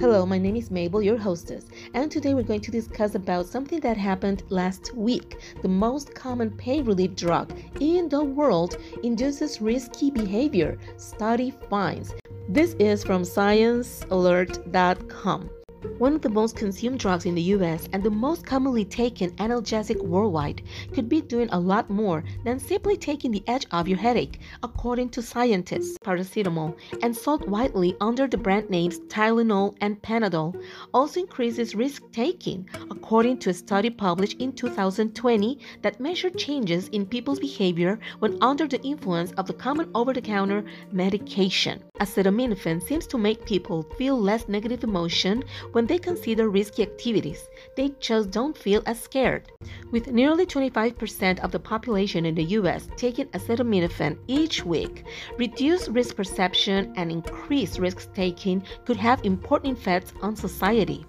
Hello, my name is Mabel, your hostess, and today we're going to discuss about something that happened last week. The most common pain relief drug in the world induces risky behavior. Study finds. This is from sciencealert.com. One of the most consumed drugs in the US and the most commonly taken analgesic worldwide could be doing a lot more than simply taking the edge off your headache, according to scientists. Paracetamol and sold widely under the brand names Tylenol and Panadol also increases risk taking, according to a study published in 2020 that measured changes in people's behavior when under the influence of the common over the counter medication. Acetaminophen seems to make people feel less negative emotion when they consider risky activities. They just don't feel as scared. With nearly 25% of the population in the US taking acetaminophen each week, reduced risk perception and increased risk taking could have important effects on society.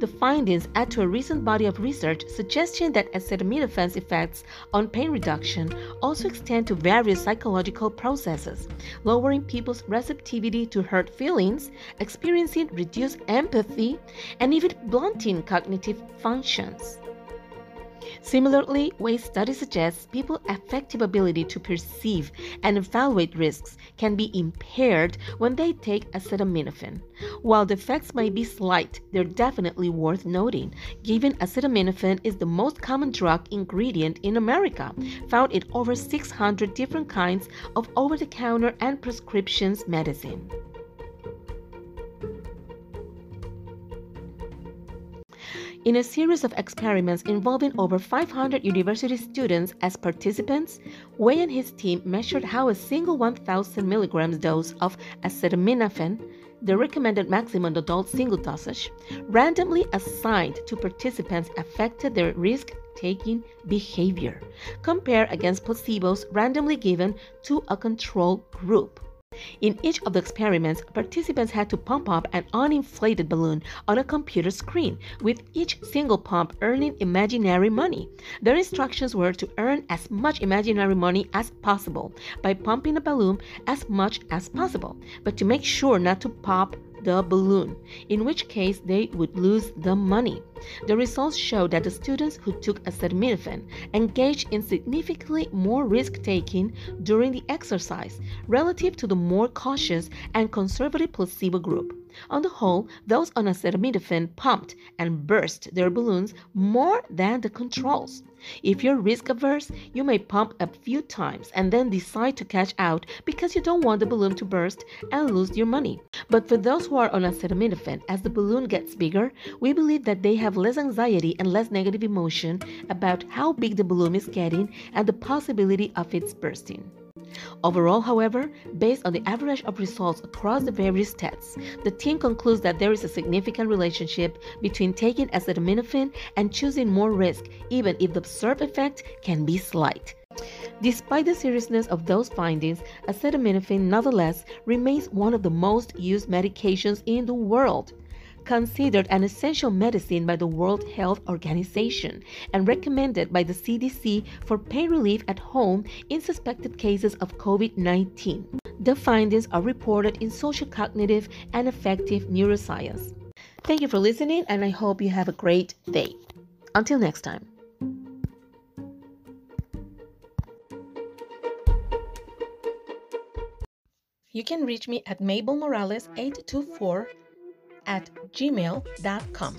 The findings add to a recent body of research suggesting that acetaminophen's effects on pain reduction also extend to various psychological processes, lowering people's receptivity to hurt feelings, experiencing reduced empathy, and even blunting cognitive functions. Similarly, Way's study suggests people's effective ability to perceive and evaluate risks can be impaired when they take acetaminophen. While the effects may be slight, they're definitely worth noting, given acetaminophen is the most common drug ingredient in America, found in over 600 different kinds of over-the-counter and prescriptions medicine. In a series of experiments involving over 500 university students as participants, Way and his team measured how a single 1000 milligrams dose of acetaminophen, the recommended maximum adult single dosage, randomly assigned to participants affected their risk taking behavior. compared against placebos randomly given to a control group. In each of the experiments, participants had to pump up an uninflated balloon on a computer screen, with each single pump earning imaginary money. Their instructions were to earn as much imaginary money as possible by pumping a balloon as much as possible, but to make sure not to pop the balloon, in which case they would lose the money. The results show that the students who took acetaminophen engaged in significantly more risk taking during the exercise relative to the more cautious and conservative placebo group. On the whole, those on acetaminophen pumped and burst their balloons more than the controls. If you're risk averse, you may pump a few times and then decide to cash out because you don't want the balloon to burst and lose your money. But for those who are on acetaminophen, as the balloon gets bigger, we believe that they have less anxiety and less negative emotion about how big the balloon is getting and the possibility of its bursting. Overall, however, based on the average of results across the various tests, the team concludes that there is a significant relationship between taking acetaminophen and choosing more risk, even if the observed effect can be slight. Despite the seriousness of those findings, acetaminophen nonetheless remains one of the most used medications in the world considered an essential medicine by the World Health Organization and recommended by the CDC for pain relief at home in suspected cases of COVID 19. The findings are reported in social cognitive and affective neuroscience. Thank you for listening, and I hope you have a great day. Until next time. You can reach me at Mabel Morales 824 at gmail.com.